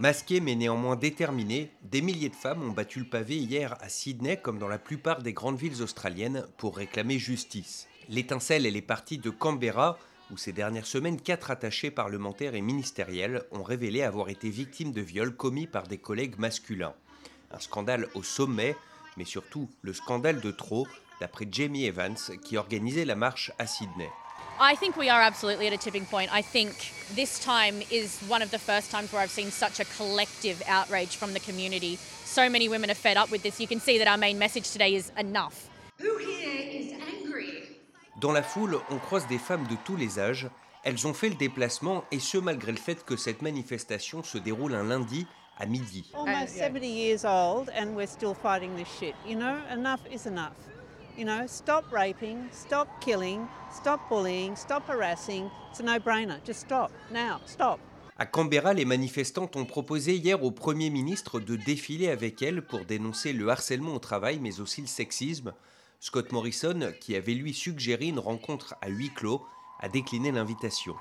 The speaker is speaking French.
Masquées mais néanmoins déterminées, des milliers de femmes ont battu le pavé hier à Sydney comme dans la plupart des grandes villes australiennes pour réclamer justice. L'étincelle elle est partie de Canberra où ces dernières semaines, quatre attachés parlementaires et ministériels ont révélé avoir été victimes de viols commis par des collègues masculins. Un scandale au sommet, mais surtout le scandale de trop, d'après Jamie Evans qui organisait la marche à Sydney. I think we are absolutely at a tipping point. I think this time is one of the first times where I've seen such a collective outrage from the community. So many women are fed up with this. You can see that our main message today is enough. Who here is angry? Dans la foule, on croise des femmes de tous les âges. Elles ont fait le déplacement et ce malgré le fait que cette manifestation se déroule un lundi à midi. Almost uh, 70 years old and we're still fighting this shit. You know, enough is enough. Stop raping, stop killing, stop bullying, stop harassing. It's a no-brainer. Just stop. Now, stop. À Canberra, les manifestantes ont proposé hier au Premier ministre de défiler avec elles pour dénoncer le harcèlement au travail, mais aussi le sexisme. Scott Morrison, qui avait lui suggéré une rencontre à huis clos, a décliné l'invitation.